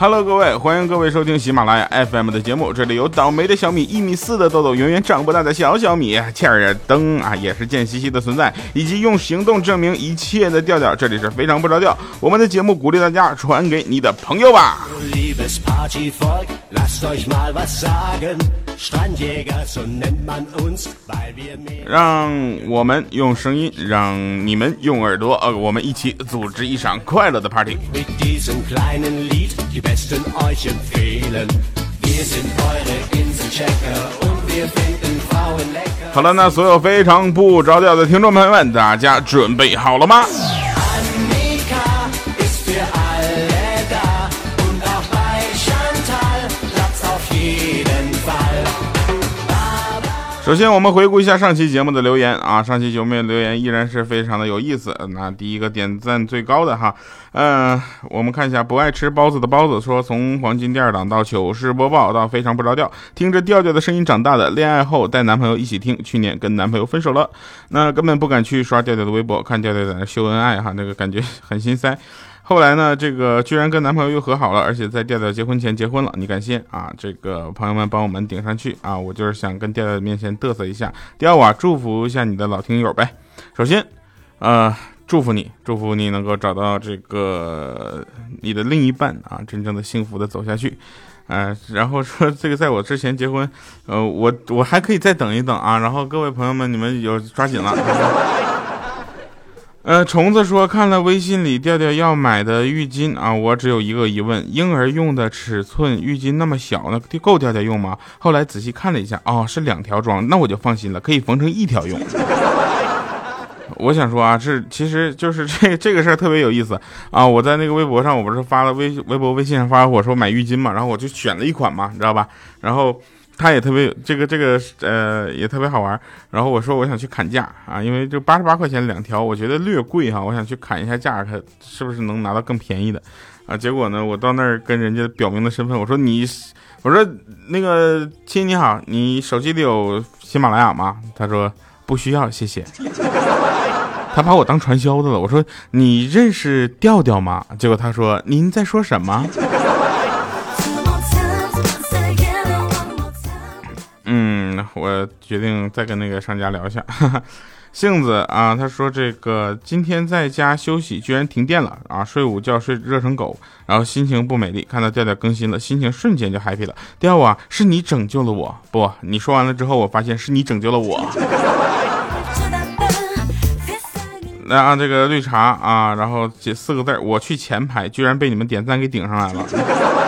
Hello，各位，欢迎各位收听喜马拉雅 FM 的节目。这里有倒霉的小米，一米四的豆豆，永远长不大的小小米，欠儿灯啊，也是贱兮兮的存在，以及用行动证明一切的调调。这里是非常不着调。我们的节目鼓励大家传给你的朋友吧。让我们用声音，让你们用耳朵，呃，我们一起组织一场快乐的 party。好了，那所有非常不着调的听众朋友们，大家准备好了吗？首先，我们回顾一下上期节目的留言啊，上期节目的留言依然是非常的有意思。那第一个点赞最高的哈，嗯，我们看一下不爱吃包子的包子说，从黄金第二档到糗事播报到非常不着调，听着调调的声音长大的，恋爱后带男朋友一起听，去年跟男朋友分手了，那根本不敢去刷调调的微博，看调调在那秀恩爱哈，那个感觉很心塞。后来呢，这个居然跟男朋友又和好了，而且在调调结婚前结婚了，你敢信啊？这个朋友们帮我们顶上去啊！我就是想跟调调面前嘚瑟一下，调啊，祝福一下你的老听友呗。首先，呃，祝福你，祝福你能够找到这个你的另一半啊，真正的幸福的走下去。嗯，然后说这个在我之前结婚，呃，我我还可以再等一等啊。然后各位朋友们，你们有抓紧了。呃，虫子说看了微信里调调要买的浴巾啊，我只有一个疑问：婴儿用的尺寸浴巾那么小，那够调调用吗？后来仔细看了一下，哦，是两条装，那我就放心了，可以缝成一条用。我想说啊，这其实就是这这个事儿特别有意思啊！我在那个微博上，我不是发了微微博、微信上发我说买浴巾嘛，然后我就选了一款嘛，你知道吧？然后。他也特别这个这个呃也特别好玩，然后我说我想去砍价啊，因为就八十八块钱两条，我觉得略贵哈，我想去砍一下价，看是不是能拿到更便宜的啊。结果呢，我到那儿跟人家表明了身份，我说你，我说那个亲你好，你手机里有喜马拉雅吗？他说不需要，谢谢。他把我当传销的了。我说你认识调调吗？结果他说您在说什么？嗯我决定再跟那个商家聊一下，杏子啊，他说这个今天在家休息，居然停电了啊，睡午觉睡热成狗，然后心情不美丽，看到调调更新了，心情瞬间就 happy 了。调啊，是你拯救了我，不，你说完了之后，我发现是你拯救了我。来啊，这个绿茶啊，然后写四个字，我去前排，居然被你们点赞给顶上来了。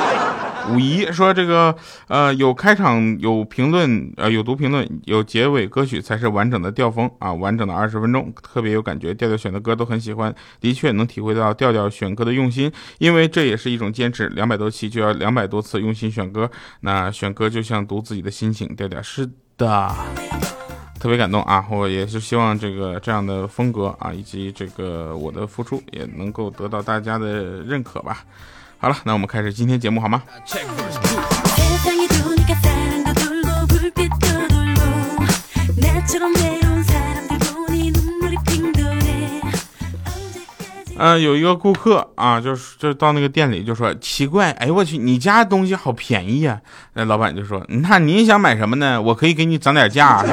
五一说这个，呃，有开场，有评论，呃，有读评论，有结尾歌曲才是完整的调风啊，完整的二十分钟，特别有感觉。调调选的歌都很喜欢，的确能体会到调调选歌的用心，因为这也是一种坚持。两百多期就要两百多次用心选歌，那选歌就像读自己的心情。调调是的，特别感动啊！我也是希望这个这样的风格啊，以及这个我的付出也能够得到大家的认可吧。好了，那我们开始今天节目好吗？嗯，有一个顾客啊，就是就到那个店里就说奇怪，哎呦我去，你家东西好便宜呀！那老板就说，那您想买什么呢？我可以给你涨点价。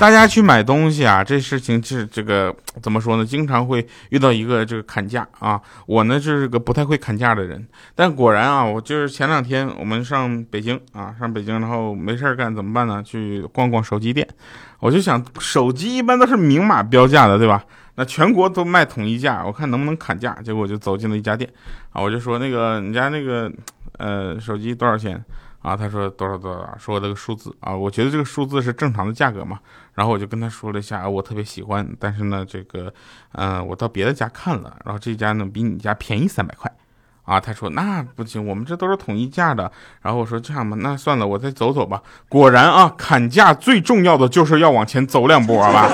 大家去买东西啊，这事情是这个 怎么说呢？经常会遇到一个这个砍价啊。我呢就是个不太会砍价的人，但果然啊，我就是前两天我们上北京啊，上北京，然后没事儿干怎么办呢？去逛逛手机店。我就想，手机一般都是明码标价的，对吧？那全国都卖统一价，我看能不能砍价。结果我就走进了一家店啊，我就说那个你家那个呃手机多少钱？啊，他说多少多少，说这个数字啊，我觉得这个数字是正常的价格嘛。然后我就跟他说了一下，我特别喜欢，但是呢，这个，嗯，我到别的家看了，然后这家呢比你家便宜三百块，啊，他说那不行，我们这都是统一价的。然后我说这样吧，那算了，我再走走吧。果然啊，砍价最重要的就是要往前走两步，好吧？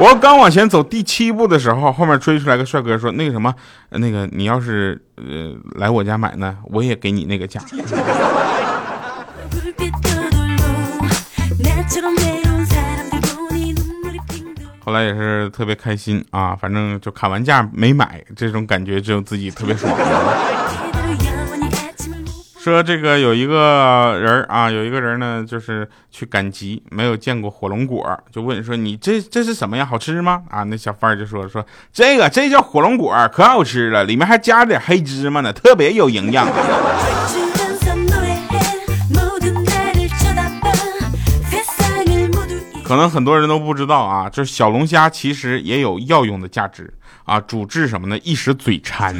我刚往前走第七步的时候，后面追出来个帅哥说那个什么，那个你要是呃来我家买呢，我也给你那个价。后来也是特别开心啊，反正就砍完价没买，这种感觉只有自己特别爽。说这个有一个人啊，有一个人呢，就是去赶集，没有见过火龙果，就问说：“你这这是什么呀？好吃吗？”啊，那小贩儿就说：“说这个这叫火龙果，可好吃了，里面还加了点黑芝麻呢，特别有营养。”可能很多人都不知道啊，就是小龙虾其实也有药用的价值啊，主治什么呢？一时嘴馋。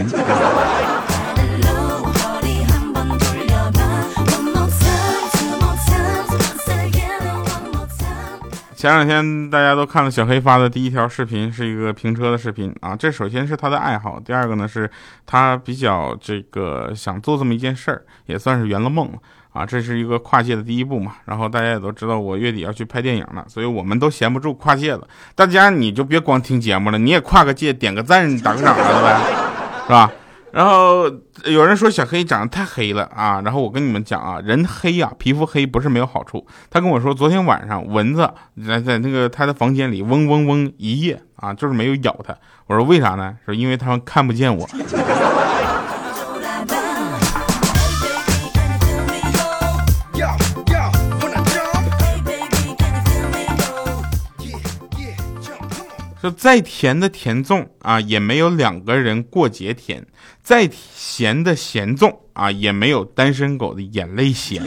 前两天大家都看了小黑发的第一条视频，是一个评车的视频啊。这首先是他的爱好，第二个呢是他比较这个想做这么一件事儿，也算是圆了梦啊。这是一个跨界的第一步嘛。然后大家也都知道我月底要去拍电影了，所以我们都闲不住跨界了。大家你就别光听节目了，你也跨个界，点个赞，打个赏啥的呗，是吧？然后有人说小黑长得太黑了啊，然后我跟你们讲啊，人黑呀，皮肤黑不是没有好处。他跟我说，昨天晚上蚊子在在那个他的房间里嗡嗡嗡一夜啊，就是没有咬他。我说为啥呢？说因为他们看不见我。说再甜的甜粽啊，也没有两个人过节甜；再咸的咸粽啊，也没有单身狗的眼泪咸。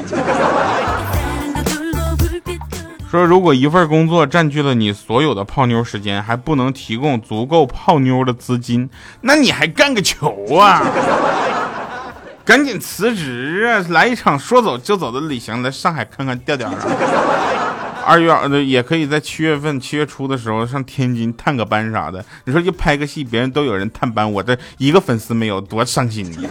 说如果一份工作占据了你所有的泡妞时间，还不能提供足够泡妞的资金，那你还干个球啊！赶紧辞职啊！来一场说走就走的旅行，来上海看看调调啊！二月呃也可以在七月份七月初的时候上天津探个班啥的。你说就拍个戏，别人都有人探班，我这一个粉丝没有，多伤心呢。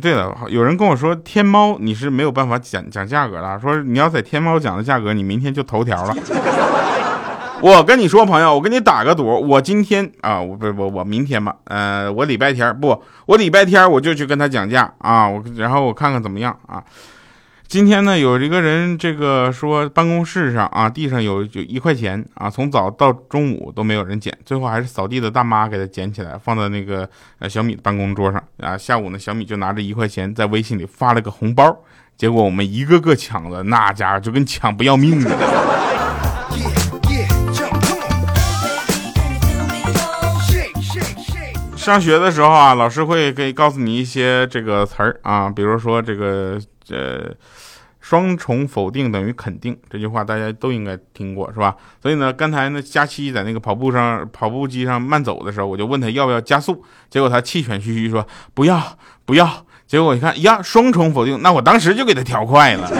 对了，有人跟我说天猫你是没有办法讲讲价格的，说你要在天猫讲的价格，你明天就头条了。我跟你说，朋友，我跟你打个赌，我今天啊，我不不我明天吧，呃，我礼拜天不，我礼拜天我就去跟他讲价啊，我然后我看看怎么样啊。今天呢，有一个人这个说办公室上啊，地上有有一块钱啊，从早到中午都没有人捡，最后还是扫地的大妈给他捡起来，放在那个呃小米的办公桌上啊。下午呢，小米就拿着一块钱在微信里发了个红包，结果我们一个个抢的，那家伙就跟抢不要命似的。上学的时候啊，老师会给告诉你一些这个词儿啊，比如说这个呃，双重否定等于肯定这句话，大家都应该听过是吧？所以呢，刚才呢，佳期在那个跑步上跑步机上慢走的时候，我就问他要不要加速，结果他气喘吁吁说不要不要，结果我一看呀，双重否定，那我当时就给他调快了。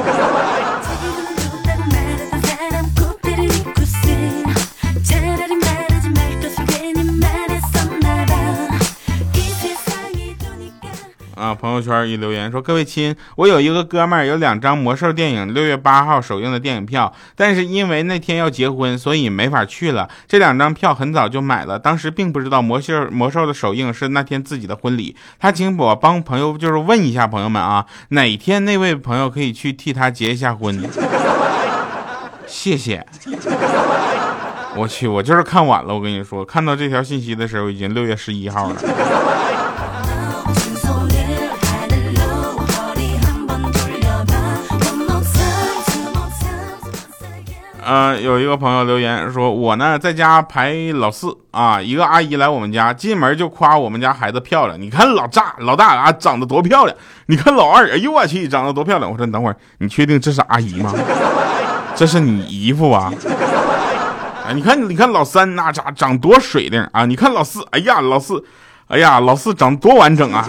朋友圈一留言说：“各位亲，我有一个哥们儿有两张魔兽电影六月八号首映的电影票，但是因为那天要结婚，所以没法去了。这两张票很早就买了，当时并不知道魔兽魔兽的首映是那天自己的婚礼。他请我帮朋友就是问一下朋友们啊，哪天那位朋友可以去替他结一下婚？谢谢。我去，我就是看晚了。我跟你说，看到这条信息的时候已经六月十一号了。”呃，有一个朋友留言说，我呢在家排老四啊，一个阿姨来我们家，进门就夸我们家孩子漂亮。你看老大老大啊，长得多漂亮！你看老二，哎呦我去，长得多漂亮！我说你等会儿，你确定这是阿姨吗？这是你姨夫啊？啊，你看你看老三那咋长多水灵啊？你看老四，哎呀老四，哎呀老四长多完整啊！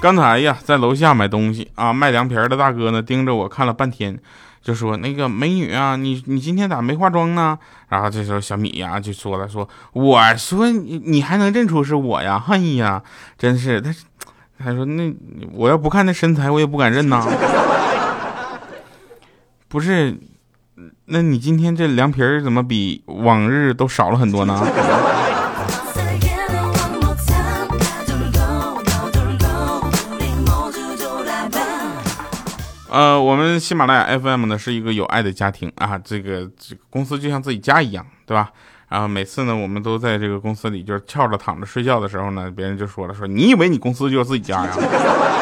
刚才呀，在楼下买东西啊，卖凉皮的大哥呢，盯着我看了半天，就说：“那个美女啊，你你今天咋没化妆呢？”然后这时候小米呀就说了：“说我说你你还能认出是我呀？哎呀，真是他，他说那我要不看那身材，我也不敢认呐。不是，那你今天这凉皮儿怎么比往日都少了很多呢？呃，我们喜马拉雅 FM 呢是一个有爱的家庭啊，这个这个公司就像自己家一样，对吧？然后每次呢，我们都在这个公司里就是翘着躺着睡觉的时候呢，别人就说了，说你以为你公司就是自己家呀？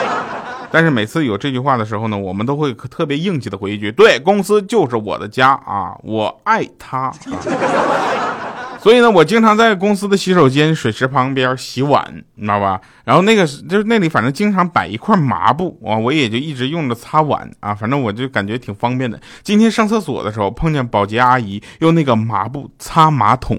但是每次有这句话的时候呢，我们都会特别硬气的回一句，对公司就是我的家啊，我爱他。啊。所以呢，我经常在公司的洗手间水池旁边洗碗，你知道吧？然后那个就是那里，反正经常摆一块麻布啊，我也就一直用着擦碗啊，反正我就感觉挺方便的。今天上厕所的时候，碰见保洁阿姨用那个麻布擦马桶。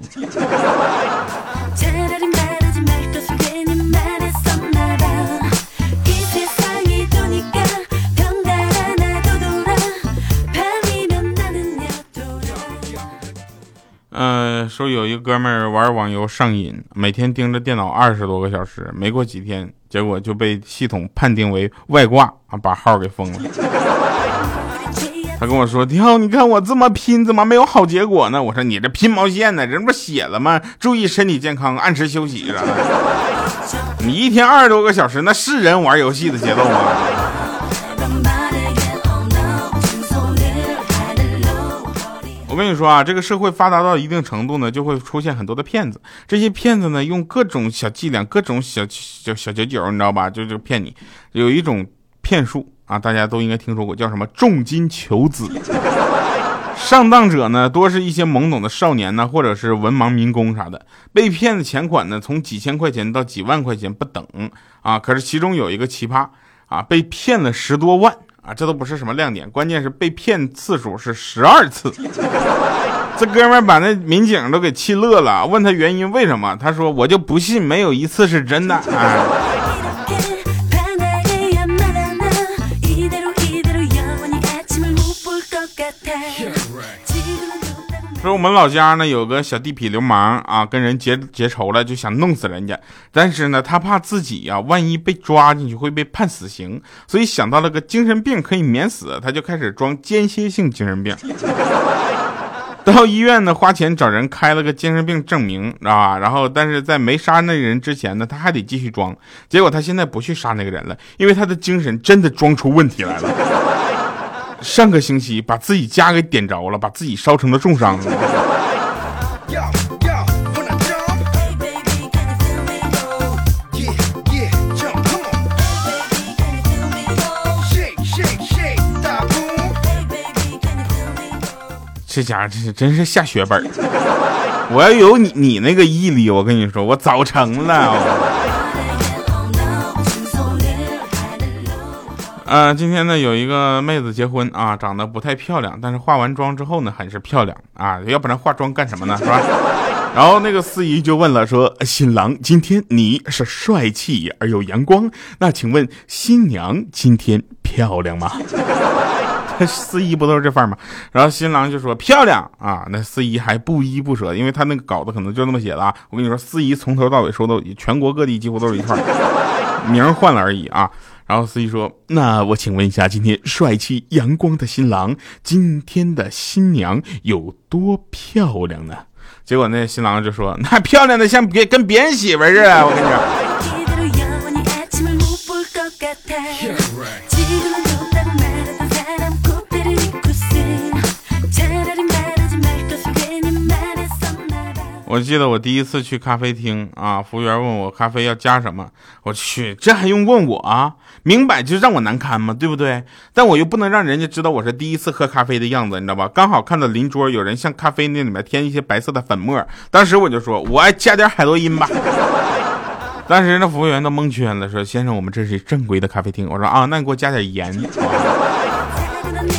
呃，说有一个哥们儿玩网游上瘾，每天盯着电脑二十多个小时，没过几天，结果就被系统判定为外挂啊，把号给封了。他跟我说：“跳，你看我这么拼，怎么没有好结果呢？”我说：“你这拼毛线呢？人不写了吗？注意身体健康，按时休息。你一天二十多个小时，那是人玩游戏的节奏吗？”跟你说啊，这个社会发达到一定程度呢，就会出现很多的骗子。这些骗子呢，用各种小伎俩、各种小小小九九，你知道吧？就就骗你。有一种骗术啊，大家都应该听说过，叫什么重金求子。上当者呢，多是一些懵懂的少年呢，或者是文盲民工啥的。被骗的钱款呢，从几千块钱到几万块钱不等啊。可是其中有一个奇葩啊，被骗了十多万。啊，这都不是什么亮点，关键是被骗次数是十二次。这哥们儿把那民警都给气乐了，问他原因为什么，他说我就不信没有一次是真的啊。说我们老家呢有个小地痞流氓啊，跟人结结仇了，就想弄死人家。但是呢，他怕自己呀，万一被抓进去会被判死刑，所以想到了个精神病可以免死，他就开始装间歇性精神病。到医院呢，花钱找人开了个精神病证明，知道吧？然后，但是在没杀那个人之前呢，他还得继续装。结果他现在不去杀那个人了，因为他的精神真的装出问题来了。上个星期把自己家给点着了，把自己烧成了重伤。这家伙这是真是下血本我要有你你那个毅力，我跟你说，我早成了。呃，今天呢有一个妹子结婚啊，长得不太漂亮，但是化完妆之后呢很是漂亮啊，要不然化妆干什么呢，是吧？然后那个司仪就问了，说新郎今天你是帅气而又阳光，那请问新娘今天漂亮吗？司仪不都是这范儿吗？然后新郎就说漂亮啊，那司仪还不依不舍，因为他那个稿子可能就那么写的啊。我跟你说，司仪从头到尾说的，全国各地几乎都是一串，名换了而已啊。然后司机说：“那我请问一下，今天帅气阳光的新郎，今天的新娘有多漂亮呢？”结果那新郎就说：“ 那漂亮的像别跟别人媳妇似的。”我跟你说。我记得我第一次去咖啡厅啊，服务员问我咖啡要加什么，我去，这还用问我啊？明摆就让我难堪嘛，对不对？但我又不能让人家知道我是第一次喝咖啡的样子，你知道吧？刚好看到邻桌有人向咖啡那里面添一些白色的粉末，当时我就说，我爱加点海洛因吧。当时那服务员都蒙圈了，说先生，我们这是正规的咖啡厅。我说啊，那你给我加点盐。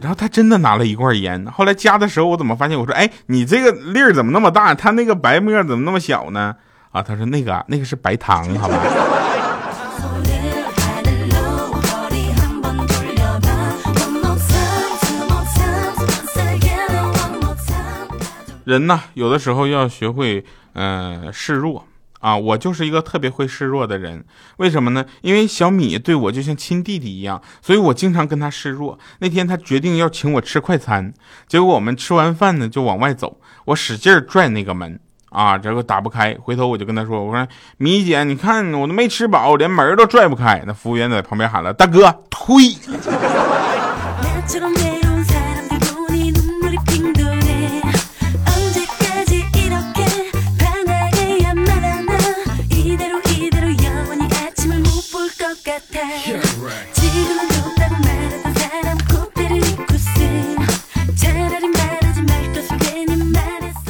然后他真的拿了一罐烟，后来加的时候，我怎么发现？我说，哎，你这个粒儿怎么那么大？他那个白沫怎么那么小呢？啊，他说那个那个是白糖，好吧。人呐，有的时候要学会，呃，示弱啊，我就是一个特别会示弱的人。为什么呢？因为小米对我就像亲弟弟一样，所以我经常跟他示弱。那天他决定要请我吃快餐，结果我们吃完饭呢就往外走，我使劲拽那个门啊，结果打不开。回头我就跟他说：“我说米姐，你看我都没吃饱，连门都拽不开。”那服务员在旁边喊了：“大哥，推。”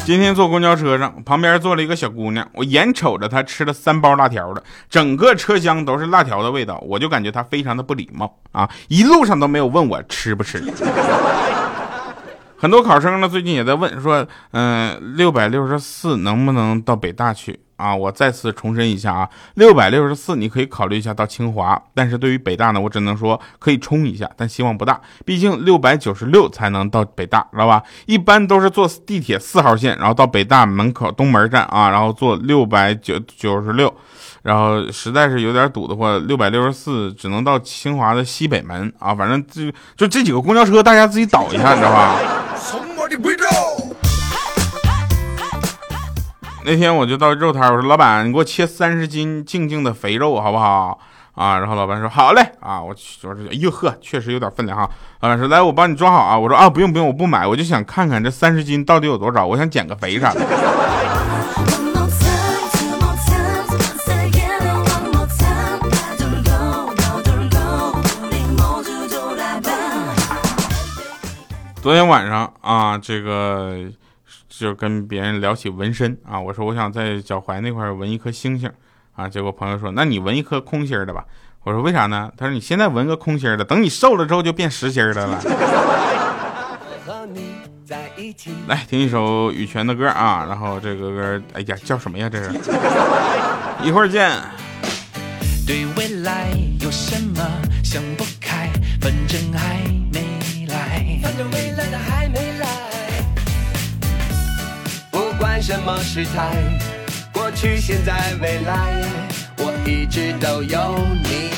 今天坐公交车上，旁边坐了一个小姑娘，我眼瞅着她吃了三包辣条了，整个车厢都是辣条的味道，我就感觉她非常的不礼貌啊，一路上都没有问我吃不吃。很多考生呢，最近也在问说，嗯，六百六十四能不能到北大去？啊，我再次重申一下啊，六百六十四你可以考虑一下到清华，但是对于北大呢，我只能说可以冲一下，但希望不大，毕竟六百九十六才能到北大，知道吧？一般都是坐地铁四号线，然后到北大门口东门站啊，然后坐六百九九十六，然后实在是有点堵的话，六百六十四只能到清华的西北门啊，反正就就这几个公交车，大家自己倒一下，你知道吧？那天我就到肉摊，我说老板，你给我切三十斤静静的肥肉好不好？啊，然后老板说好嘞，啊，我去我说哎呦呵，确实有点分量哈。老板说来，我帮你装好啊。我说啊，不用不用，我不买，我就想看看这三十斤到底有多少，我想减个肥啥的。昨天晚上啊，这个。就跟别人聊起纹身啊，我说我想在脚踝那块纹一颗星星啊，结果朋友说那你纹一颗空心的吧。我说为啥呢？他说你现在纹个空心的，等你瘦了之后就变实心的了。来听一首羽泉的歌啊，然后这个歌哎呀叫什么呀？这是一会儿见。对未来有什么想不开？反正还什么时态？过去、现在、未来，我一直都有你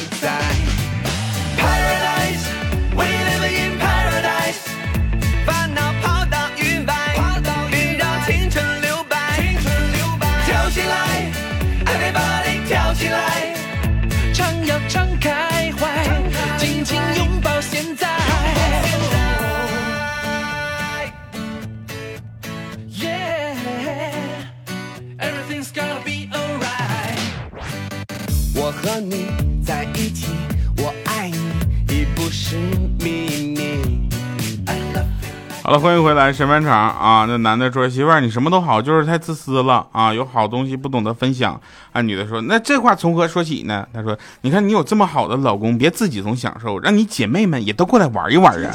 好了，欢迎回来，审判长啊！那男的说：“媳妇儿，你什么都好，就是太自私了啊！有好东西不懂得分享。”啊，女的说：“那这话从何说起呢？”他说：“你看你有这么好的老公，别自己总享受，让你姐妹们也都过来玩一玩啊！”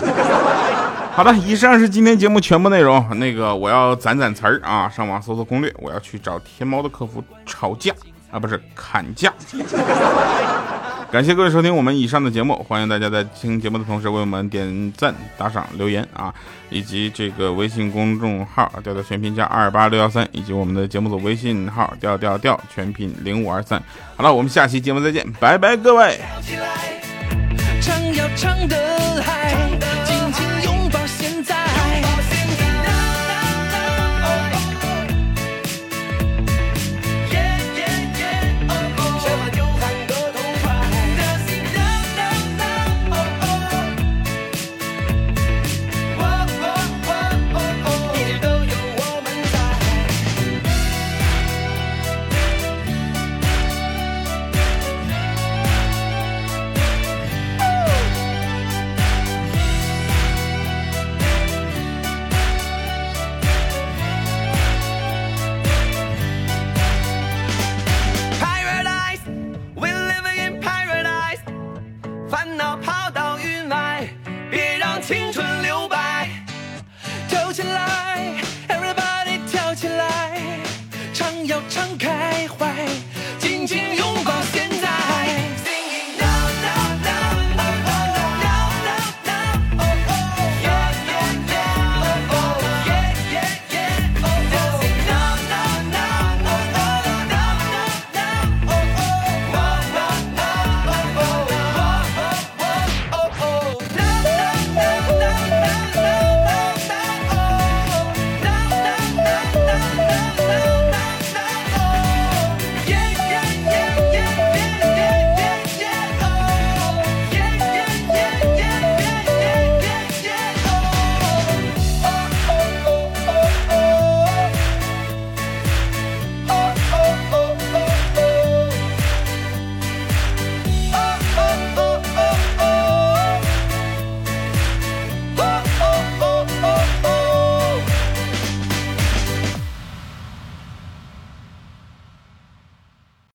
好了，以上是今天节目全部内容。那个我要攒攒词儿啊，上网搜搜攻略，我要去找天猫的客服吵架。啊，不是砍价。感谢各位收听我们以上的节目，欢迎大家在听节目的同时为我们点赞、打赏、留言啊，以及这个微信公众号调调全拼加二八六幺三，以及我们的节目组微信号调调调全拼零五二三。好了，我们下期节目再见，拜拜，各位。唱要唱的，